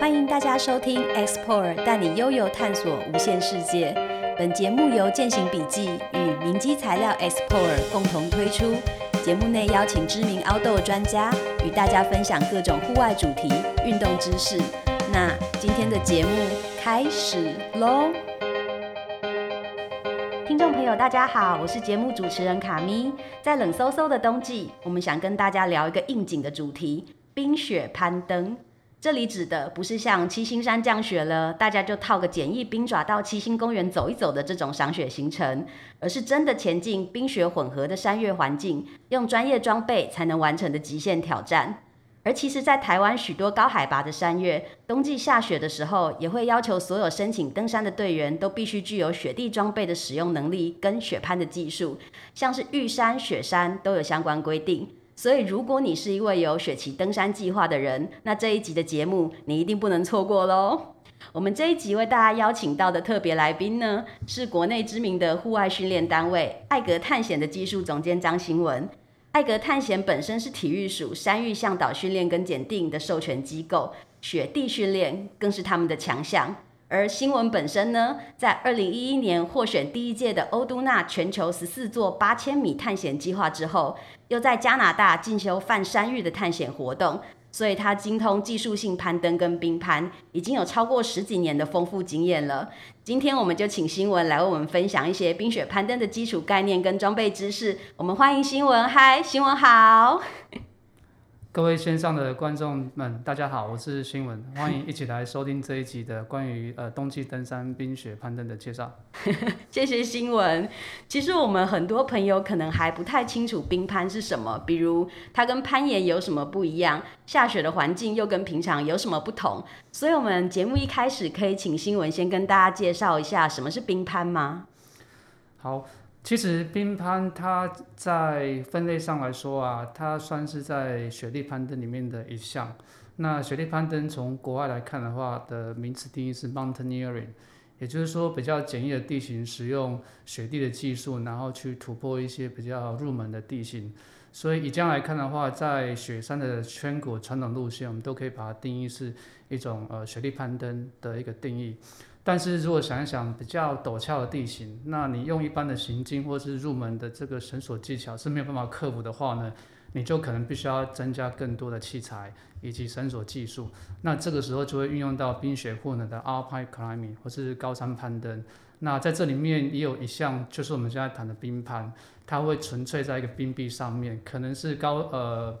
欢迎大家收听 Explore，带你悠游探索无限世界。本节目由践行笔记与明基材料 Explore 共同推出。节目内邀请知名 outdoor 专家与大家分享各种户外主题、运动知识。那今天的节目开始喽！听众朋友，大家好，我是节目主持人卡咪。在冷飕飕的冬季，我们想跟大家聊一个应景的主题——冰雪攀登。这里指的不是像七星山降雪了，大家就套个简易冰爪到七星公园走一走的这种赏雪行程，而是真的前进冰雪混合的山岳环境，用专业装备才能完成的极限挑战。而其实，在台湾许多高海拔的山岳，冬季下雪的时候，也会要求所有申请登山的队员都必须具有雪地装备的使用能力跟雪攀的技术，像是玉山、雪山都有相关规定。所以，如果你是一位有雪骑登山计划的人，那这一集的节目你一定不能错过喽。我们这一集为大家邀请到的特别来宾呢，是国内知名的户外训练单位艾格探险的技术总监张新文。艾格探险本身是体育署山域向导训练跟检定的授权机构，雪地训练更是他们的强项。而新闻本身呢，在二零一一年获选第一届的欧都纳全球十四座八千米探险计划之后，又在加拿大进修泛山域的探险活动，所以他精通技术性攀登跟冰攀，已经有超过十几年的丰富经验了。今天我们就请新闻来为我们分享一些冰雪攀登的基础概念跟装备知识。我们欢迎新闻，嗨，新闻好。各位线上的观众们，大家好，我是新闻，欢迎一起来收听这一集的关于呃冬季登山冰雪攀登的介绍。谢谢新闻。其实我们很多朋友可能还不太清楚冰攀是什么，比如它跟攀岩有什么不一样，下雪的环境又跟平常有什么不同。所以，我们节目一开始可以请新闻先跟大家介绍一下什么是冰攀吗？好。其实冰攀它在分类上来说啊，它算是在雪地攀登里面的一项。那雪地攀登从国外来看的话，的名词定义是 mountaineering，也就是说比较简易的地形，使用雪地的技术，然后去突破一些比较入门的地形。所以以这样来看的话，在雪山的圈谷传统路线，我们都可以把它定义是一种呃雪地攀登的一个定义。但是如果想一想比较陡峭的地形，那你用一般的行经或是入门的这个绳索技巧是没有办法克服的话呢，你就可能必须要增加更多的器材以及绳索技术。那这个时候就会运用到冰雪混合的 Alpine Climbing 或是高山攀登。那在这里面也有一项就是我们现在谈的冰攀，它会纯粹在一个冰壁上面，可能是高呃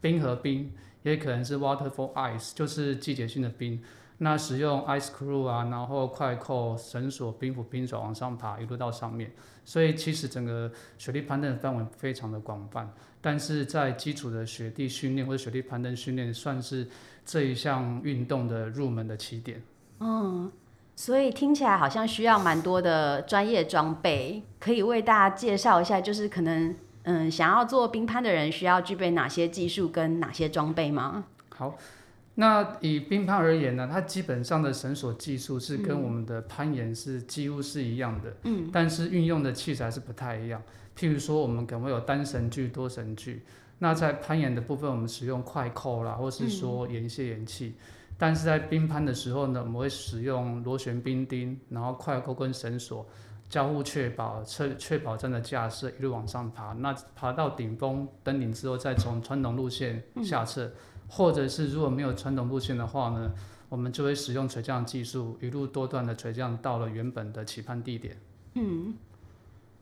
冰和冰，也可能是 Waterfall Ice，就是季节性的冰。那使用 ice crew 啊，然后快扣、绳索、冰斧、冰爪往上爬，一路到上面。所以其实整个雪地攀登的范围非常的广泛，但是在基础的雪地训练或者雪地攀登训练，算是这一项运动的入门的起点。嗯，所以听起来好像需要蛮多的专业装备，可以为大家介绍一下，就是可能嗯想要做冰攀的人需要具备哪些技术跟哪些装备吗？好。那以冰攀而言呢，它基本上的绳索技术是跟我们的攀岩是几乎是一样的，嗯，但是运用的器材是不太一样。譬如说，我们可能会有单绳具、多绳具。那在攀岩的部分，我们使用快扣啦，或是说岩屑岩器。但是在冰攀的时候呢，我们会使用螺旋冰钉，然后快扣跟绳索交互确保，确确保这样的架设一路往上爬。那爬到顶峰登顶之后，再从传统路线下撤。或者是如果没有传统路线的话呢，我们就会使用垂降技术，一路多段的垂降到了原本的起攀地点。嗯，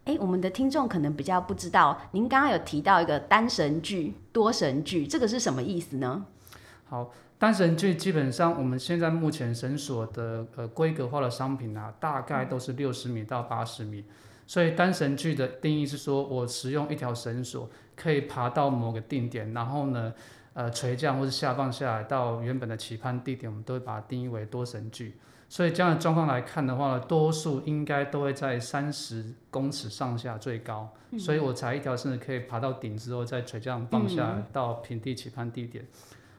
哎，我们的听众可能比较不知道，您刚刚有提到一个单绳距、多绳距，这个是什么意思呢？好，单绳距基本上我们现在目前绳索的呃规格化的商品啊，大概都是六十米到八十米，所以单绳距的定义是说我使用一条绳索可以爬到某个定点，然后呢。呃，垂降或是下放下来到原本的起攀地点，我们都会把它定义为多神距。所以这样的状况来看的话呢，多数应该都会在三十公尺上下最高。所以我才一条甚至可以爬到顶之后再垂降放下来到平地起攀地点。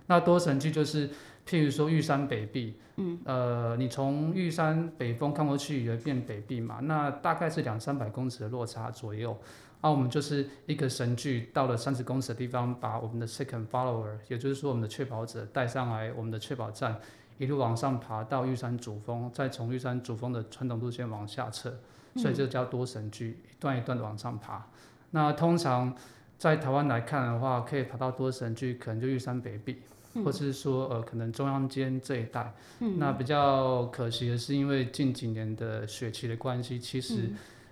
那多神距就是，譬如说玉山北壁，嗯，呃，你从玉山北峰看过去有一片北壁嘛，那大概是两三百公尺的落差左右。啊，我们就是一个神距到了三十公尺的地方，把我们的 second follower，也就是说我们的确保者带上来我们的确保站，一路往上爬到玉山主峰，再从玉山主峰的传统路线往下撤，所以这叫多神距，一段一段的往上爬。那通常在台湾来看的话，可以爬到多神距，可能就玉山北壁。或者是说，呃，可能中央间这一带，那比较可惜的是，因为近几年的雪期的关系，其实，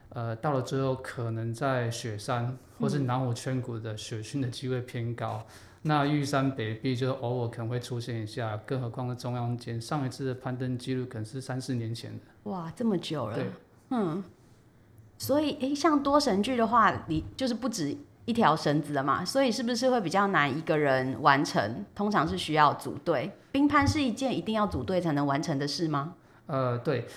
呃，到了最后，可能在雪山或是南湖圈谷的雪训的机会偏高。那玉山北壁就偶尔可能会出现一下，更何况是中央间，上一次的攀登记录可能是三四年前的。哇，这么久了。对。嗯。所以，诶，像多神剧的话，你就是不止。一条绳子的嘛，所以是不是会比较难一个人完成？通常是需要组队。冰攀是一件一定要组队才能完成的事吗？呃，对，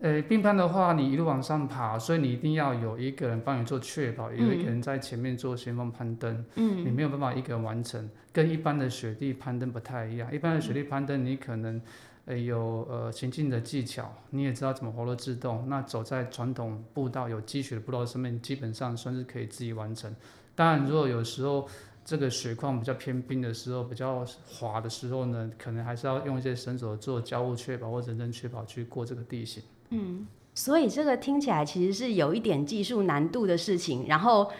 呃，冰攀的话，你一路往上爬，所以你一定要有一个人帮你做确保，有一个人在前面做先锋攀登。嗯，你没有办法一个人完成，跟一般的雪地攀登不太一样。一般的雪地攀登，你可能。呃，有呃行进的技巧，你也知道怎么活络制动。那走在传统步道有积雪的步道上面，基本上算是可以自己完成。当然，如果有时候这个雪况比较偏冰的时候，比较滑的时候呢，可能还是要用一些绳索做交互确保或人身确保去过这个地形。嗯，所以这个听起来其实是有一点技术难度的事情，然后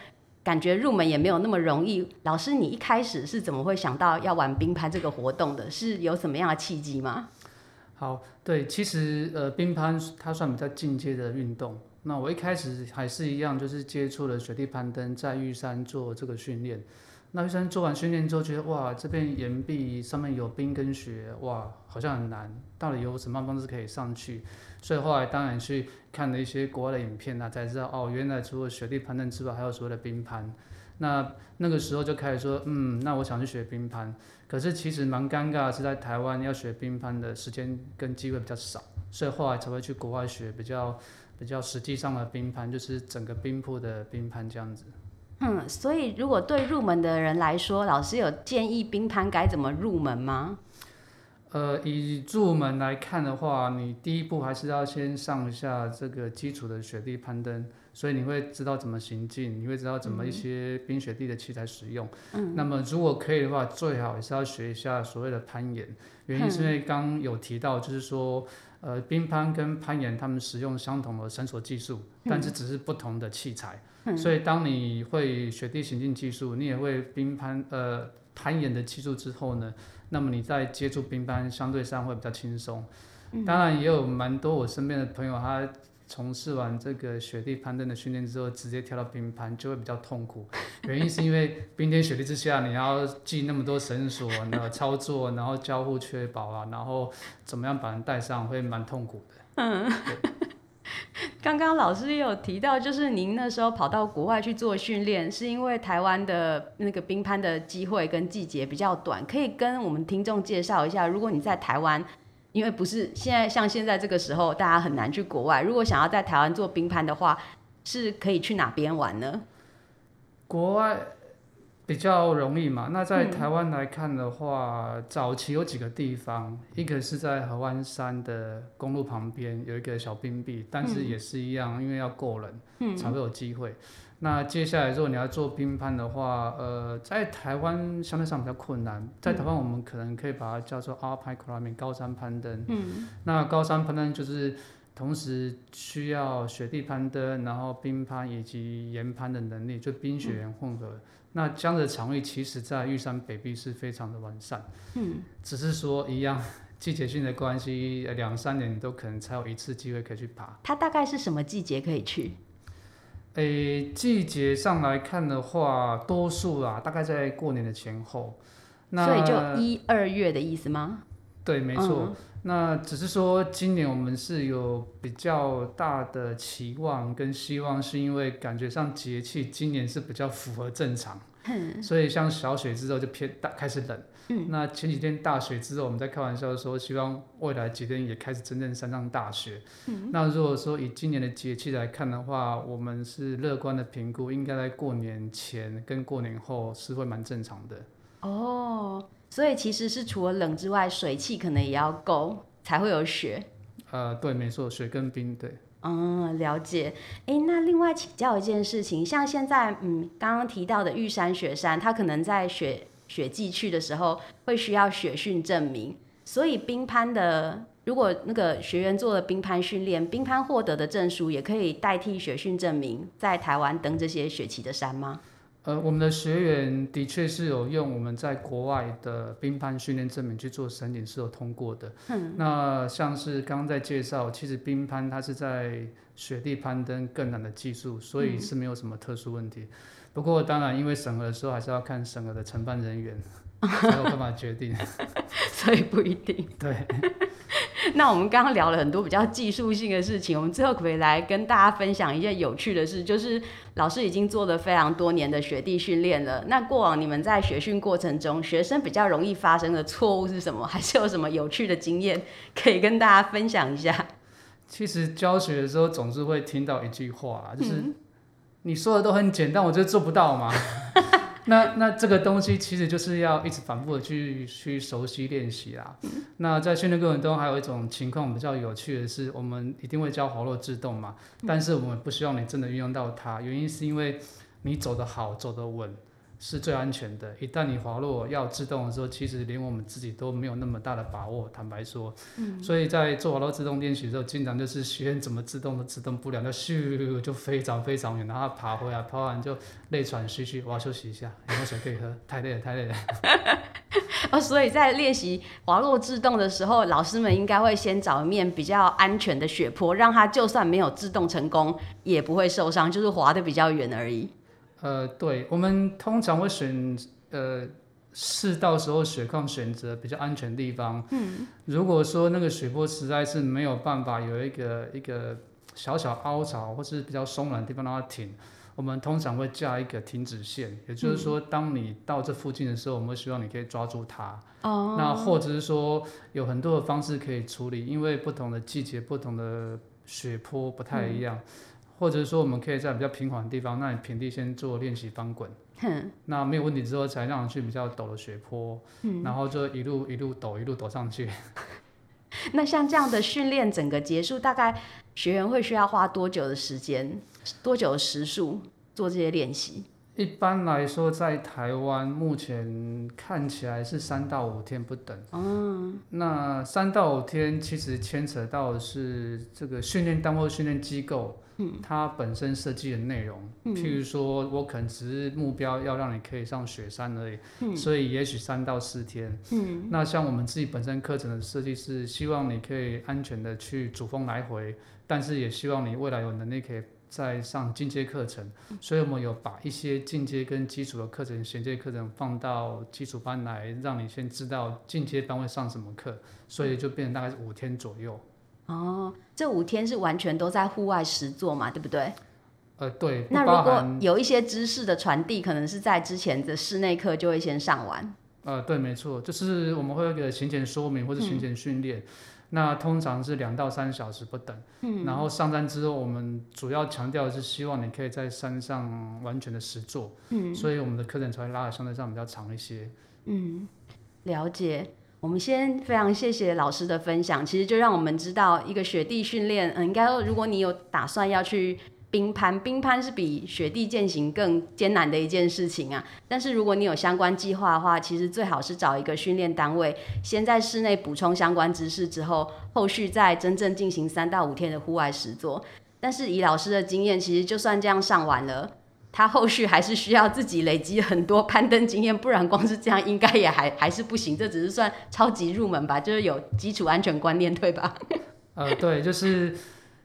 感觉入门也没有那么容易。老师，你一开始是怎么会想到要玩冰攀这个活动的？是有什么样的契机吗？好，对，其实呃，冰攀它算比较进阶的运动。那我一开始还是一样，就是接触了雪地攀登，在玉山做这个训练。那玉山做完训练之后，觉得哇，这边岩壁上面有冰跟雪，哇，好像很难。到底有什么方式可以上去？所以后来当然去看了一些国外的影片啊，才知道哦，原来除了雪地攀登之外，还有所谓的冰攀。那那个时候就开始说，嗯，那我想去学冰攀。可是其实蛮尴尬，是在台湾要学冰攀的时间跟机会比较少，所以后来才会去国外学比较比较实际上的冰攀，就是整个冰铺的冰攀这样子。嗯，所以如果对入门的人来说，老师有建议冰攀该怎么入门吗？呃，以入门来看的话，你第一步还是要先上一下这个基础的雪地攀登。所以你会知道怎么行进，你会知道怎么一些冰雪地的器材使用。嗯。那么如果可以的话，最好也是要学一下所谓的攀岩。原因是因为刚有提到，就是说，呃，冰攀跟攀岩他们使用相同的绳索技术，但是只是不同的器材。嗯。所以当你会雪地行进技术，你也会冰攀呃攀岩的技术之后呢，那么你在接触冰攀相对上会比较轻松。当然也有蛮多我身边的朋友他。从事完这个雪地攀登的训练之后，直接跳到冰攀就会比较痛苦。原因是因为冰天雪地之下，你要系那么多绳索，然后操作，然后交互确保啊，然后怎么样把人带上，会蛮痛苦的。嗯。刚刚老师也有提到，就是您那时候跑到国外去做训练，是因为台湾的那个冰攀的机会跟季节比较短，可以跟我们听众介绍一下，如果你在台湾。因为不是现在像现在这个时候，大家很难去国外。如果想要在台湾做冰攀的话，是可以去哪边玩呢？国外比较容易嘛。那在台湾来看的话，早期有几个地方，一个是在河湾山的公路旁边有一个小冰壁，但是也是一样，因为要够人才会有机会。那接下来，如果你要做冰攀的话，呃，在台湾相对上比较困难。在台湾，我们可能可以把它叫做 Alpine Climbing 高山攀登。嗯。那高山攀登就是同时需要雪地攀登，然后冰攀以及岩攀的能力，就冰雪岩混合。那这样的场域，其实在玉山北壁是非常的完善。嗯。只是说一样，季节性的关系，两三年都可能才有一次机会可以去爬。它大概是什么季节可以去？诶，季节上来看的话，多数啦，大概在过年的前后。那所以就一二月的意思吗？对，没错。那只是说，今年我们是有比较大的期望跟希望，是因为感觉上节气今年是比较符合正常。所以像小雪之后就偏大开始冷。嗯，那前几天大雪之后，我们在开玩笑说，希望未来几天也开始真正山上大雪。嗯，那如果说以今年的节气来看的话，我们是乐观的评估，应该在过年前跟过年后是会蛮正常的。哦，所以其实是除了冷之外，水汽可能也要够才会有雪。呃，对，没错，雪跟冰，对。嗯，了解。哎，那另外请教一件事情，像现在嗯刚刚提到的玉山雪山，它可能在雪雪季去的时候会需要雪训证明，所以冰攀的如果那个学员做了冰攀训练，冰攀获得的证书也可以代替雪训证明，在台湾登这些雪旗的山吗？呃，我们的学员的确是有用我们在国外的冰攀训练证明去做申请，是有通过的。嗯，那像是刚刚在介绍，其实冰攀它是在雪地攀登更难的技术，所以是没有什么特殊问题。不过当然，因为审核的时候还是要看审核的承办人员才有办法决定，所以不一定。对。那我们刚刚聊了很多比较技术性的事情，我们最后可以来跟大家分享一件有趣的事？就是老师已经做了非常多年的学弟训练了。那过往你们在学训过程中，学生比较容易发生的错误是什么？还是有什么有趣的经验可以跟大家分享一下？其实教学的时候总是会听到一句话，就是你说的都很简单，我就做不到嘛。那那这个东西其实就是要一直反复的去去熟悉练习啦。那在训练过程中，还有一种情况比较有趣的是，我们一定会教滑落制动嘛，但是我们不希望你真的运用到它，原因是因为你走得好，走得稳。是最安全的。一旦你滑落要自动的时候，其实连我们自己都没有那么大的把握。坦白说，嗯，所以在做滑落自动练习的时候，经常就是学员怎么自动都自动不了，那咻就非常非常远，然后爬回来，爬完就累喘吁吁，我要休息一下，有没有水可以喝？太累了，太累了。哦，所以在练习滑落自动的时候，老师们应该会先找一面比较安全的雪坡，让他就算没有自动成功，也不会受伤，就是滑的比较远而已。呃，对，我们通常会选呃是到时候雪况选择比较安全的地方。嗯，如果说那个雪坡实在是没有办法有一个一个小小凹槽或是比较松软的地方让它停，我们通常会架一个停止线，也就是说，当你到这附近的时候，我们希望你可以抓住它。哦。那或者是说有很多的方式可以处理，因为不同的季节、不同的雪坡不太一样。或者说，我们可以在比较平缓的地方，那你平地先做练习翻滚，那没有问题之后，才让去比较陡的雪坡，然后就一路一路陡，一路陡上去。那像这样的训练，整个结束大概学员会需要花多久的时间，多久的时数做这些练习？一般来说，在台湾目前看起来是三到五天不等。嗯，那三到五天其实牵扯到的是这个训练单位、训练机构。它本身设计的内容，譬如说，我可能只是目标要让你可以上雪山而已，所以也许三到四天。嗯那像我们自己本身课程的设计是希望你可以安全的去主峰来回，但是也希望你未来有能力可以再上进阶课程，所以我们有把一些进阶跟基础的课程、衔接课程放到基础班来，让你先知道进阶班会上什么课，所以就变成大概是五天左右。哦，这五天是完全都在户外实做嘛，对不对？呃，对。那如果有一些知识的传递，可能是在之前的室内课就会先上完。呃，对，没错，就是我们会有一个行前说明或者行前训练，那通常是两到三小时不等。嗯。然后上山之后，我们主要强调的是希望你可以在山上完全的实做。嗯。所以我们的课程才会拉的相对上比较长一些。嗯，了解。我们先非常谢谢老师的分享，其实就让我们知道一个雪地训练，嗯，应该说如果你有打算要去冰攀，冰攀是比雪地践行更艰难的一件事情啊。但是如果你有相关计划的话，其实最好是找一个训练单位，先在室内补充相关知识之后，后续再真正进行三到五天的户外实作。但是以老师的经验，其实就算这样上完了。他后续还是需要自己累积很多攀登经验，不然光是这样应该也还 还是不行。这只是算超级入门吧，就是有基础安全观念，对吧？呃，对，就是。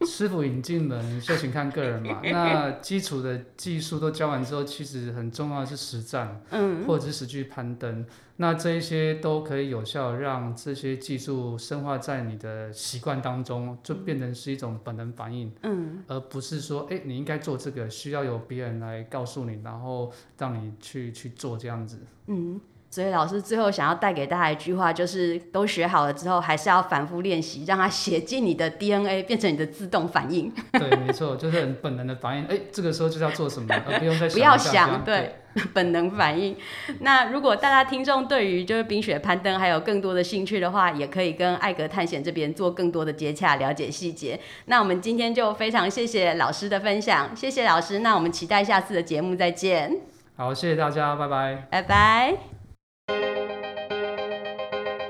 师傅引进门，修行看个人嘛。那基础的技术都教完之后，其实很重要的是实战，嗯，或者是实际攀登。那这一些都可以有效让这些技术深化在你的习惯当中，就变成是一种本能反应，嗯，而不是说，哎，你应该做这个，需要有别人来告诉你，然后让你去去做这样子，嗯。所以老师最后想要带给大家一句话，就是都学好了之后，还是要反复练习，让它写进你的 DNA，变成你的自动反应。对，没错，就是很本能的反应。哎，这个时候就是要做什么，而不用再不要想。对，本能反应。那如果大家听众对于就是冰雪攀登还有更多的兴趣的话，也可以跟艾格探险这边做更多的接洽，了解细节。那我们今天就非常谢谢老师的分享，谢谢老师。那我们期待下次的节目再见。好，谢谢大家，拜拜。拜拜。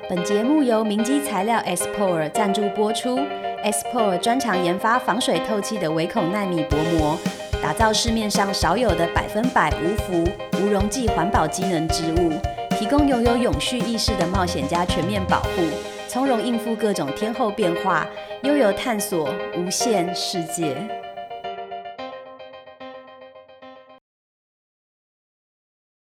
本节目由明基材料 S Por 赞助播出。S Por 专长研发防水透气的微孔纳米薄膜，打造市面上少有的百分百无氟、无溶剂环保机能织物，提供拥有永续意识的冒险家全面保护，从容应付各种天候变化，悠游探索无限世界。